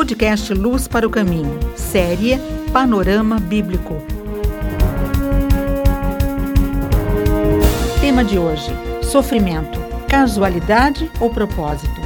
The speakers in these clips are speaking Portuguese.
podcast Luz para o Caminho, série Panorama Bíblico. Tema de hoje: sofrimento, casualidade ou propósito?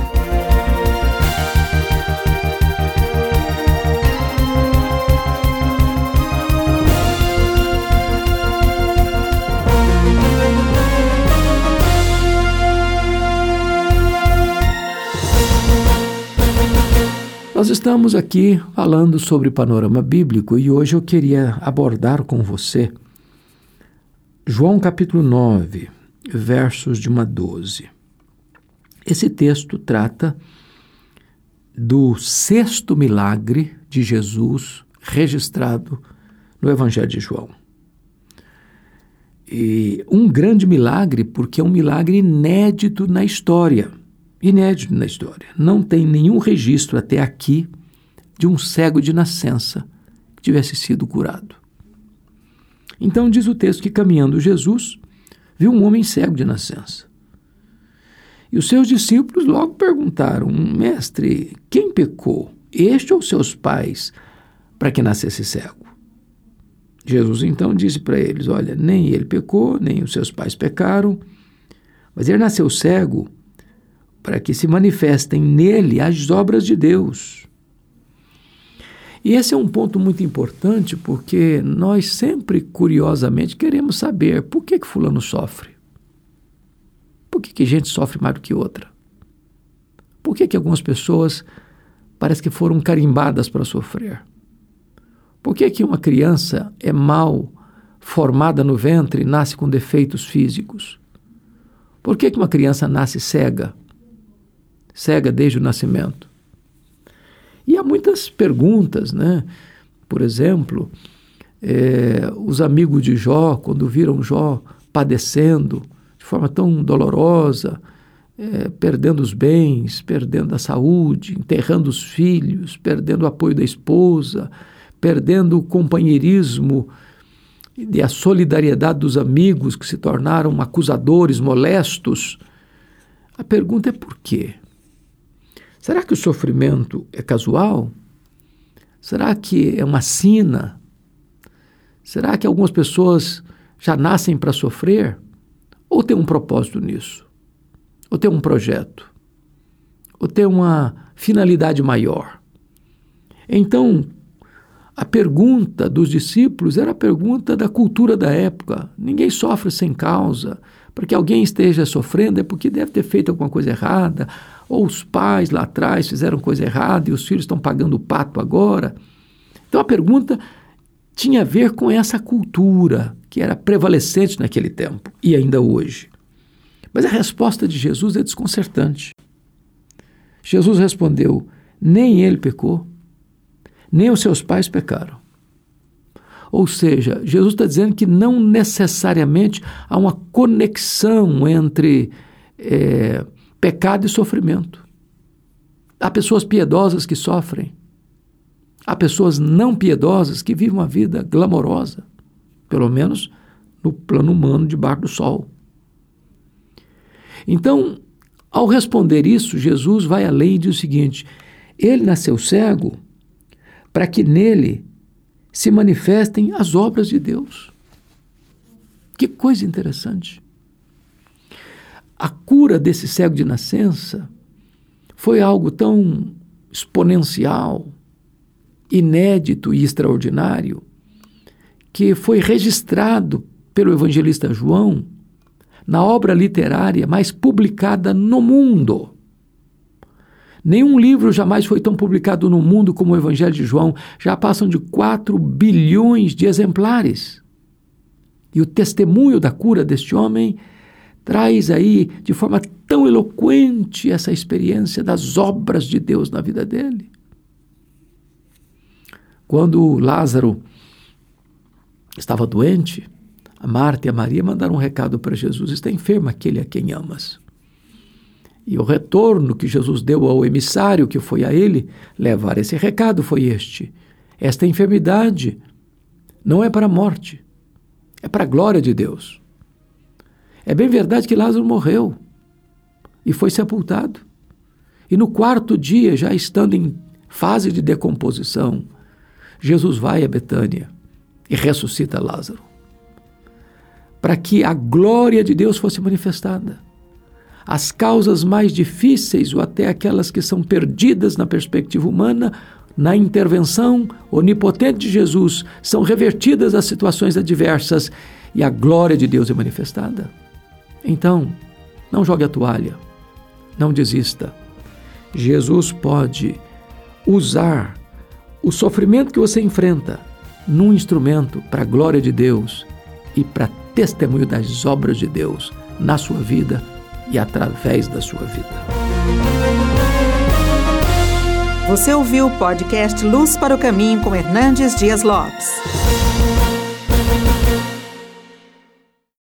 Nós estamos aqui falando sobre panorama bíblico e hoje eu queria abordar com você João capítulo 9, versos de 1 a 12. Esse texto trata do sexto milagre de Jesus registrado no Evangelho de João. E um grande milagre, porque é um milagre inédito na história inédito na história. Não tem nenhum registro até aqui de um cego de nascença que tivesse sido curado. Então diz o texto que caminhando Jesus viu um homem cego de nascença. E os seus discípulos logo perguntaram: Mestre, quem pecou, este ou seus pais, para que nascesse cego? Jesus então disse para eles: Olha, nem ele pecou, nem os seus pais pecaram, mas ele nasceu cego para que se manifestem nele as obras de Deus. E esse é um ponto muito importante porque nós sempre, curiosamente, queremos saber por que, que fulano sofre. Por que, que gente sofre mais do que outra? Por que, que algumas pessoas parece que foram carimbadas para sofrer? Por que, que uma criança é mal formada no ventre e nasce com defeitos físicos? Por que, que uma criança nasce cega? Cega desde o nascimento. E há muitas perguntas, né? Por exemplo, é, os amigos de Jó, quando viram Jó padecendo de forma tão dolorosa, é, perdendo os bens, perdendo a saúde, enterrando os filhos, perdendo o apoio da esposa, perdendo o companheirismo e a solidariedade dos amigos que se tornaram acusadores molestos. A pergunta é por quê? Será que o sofrimento é casual? Será que é uma sina? Será que algumas pessoas já nascem para sofrer? Ou tem um propósito nisso? Ou tem um projeto? Ou tem uma finalidade maior? Então, a pergunta dos discípulos era a pergunta da cultura da época. Ninguém sofre sem causa. Para que alguém esteja sofrendo é porque deve ter feito alguma coisa errada, ou os pais lá atrás fizeram coisa errada e os filhos estão pagando o pato agora. Então a pergunta tinha a ver com essa cultura que era prevalecente naquele tempo e ainda hoje. Mas a resposta de Jesus é desconcertante. Jesus respondeu: nem ele pecou, nem os seus pais pecaram. Ou seja, Jesus está dizendo que não necessariamente há uma conexão entre é, pecado e sofrimento. Há pessoas piedosas que sofrem. Há pessoas não piedosas que vivem uma vida glamourosa, pelo menos no plano humano debaixo do sol. Então, ao responder isso, Jesus vai além e diz o seguinte: ele nasceu cego para que nele se manifestem as obras de Deus. Que coisa interessante a cura desse cego de nascença foi algo tão exponencial, inédito e extraordinário, que foi registrado pelo evangelista João na obra literária mais publicada no mundo. Nenhum livro jamais foi tão publicado no mundo como o Evangelho de João. Já passam de 4 bilhões de exemplares. E o testemunho da cura deste homem traz aí de forma tão eloquente essa experiência das obras de Deus na vida dele. Quando Lázaro estava doente, a Marta e a Maria mandaram um recado para Jesus: está enfermo aquele a quem amas. E o retorno que Jesus deu ao emissário que foi a ele levar esse recado foi este: esta enfermidade não é para a morte, é para a glória de Deus. É bem verdade que Lázaro morreu e foi sepultado. E no quarto dia, já estando em fase de decomposição, Jesus vai a Betânia e ressuscita Lázaro. Para que a glória de Deus fosse manifestada. As causas mais difíceis, ou até aquelas que são perdidas na perspectiva humana, na intervenção onipotente de Jesus, são revertidas às situações adversas e a glória de Deus é manifestada. Então, não jogue a toalha, não desista. Jesus pode usar o sofrimento que você enfrenta num instrumento para a glória de Deus e para testemunho das obras de Deus na sua vida e através da sua vida. Você ouviu o podcast Luz para o Caminho com Hernandes Dias Lopes.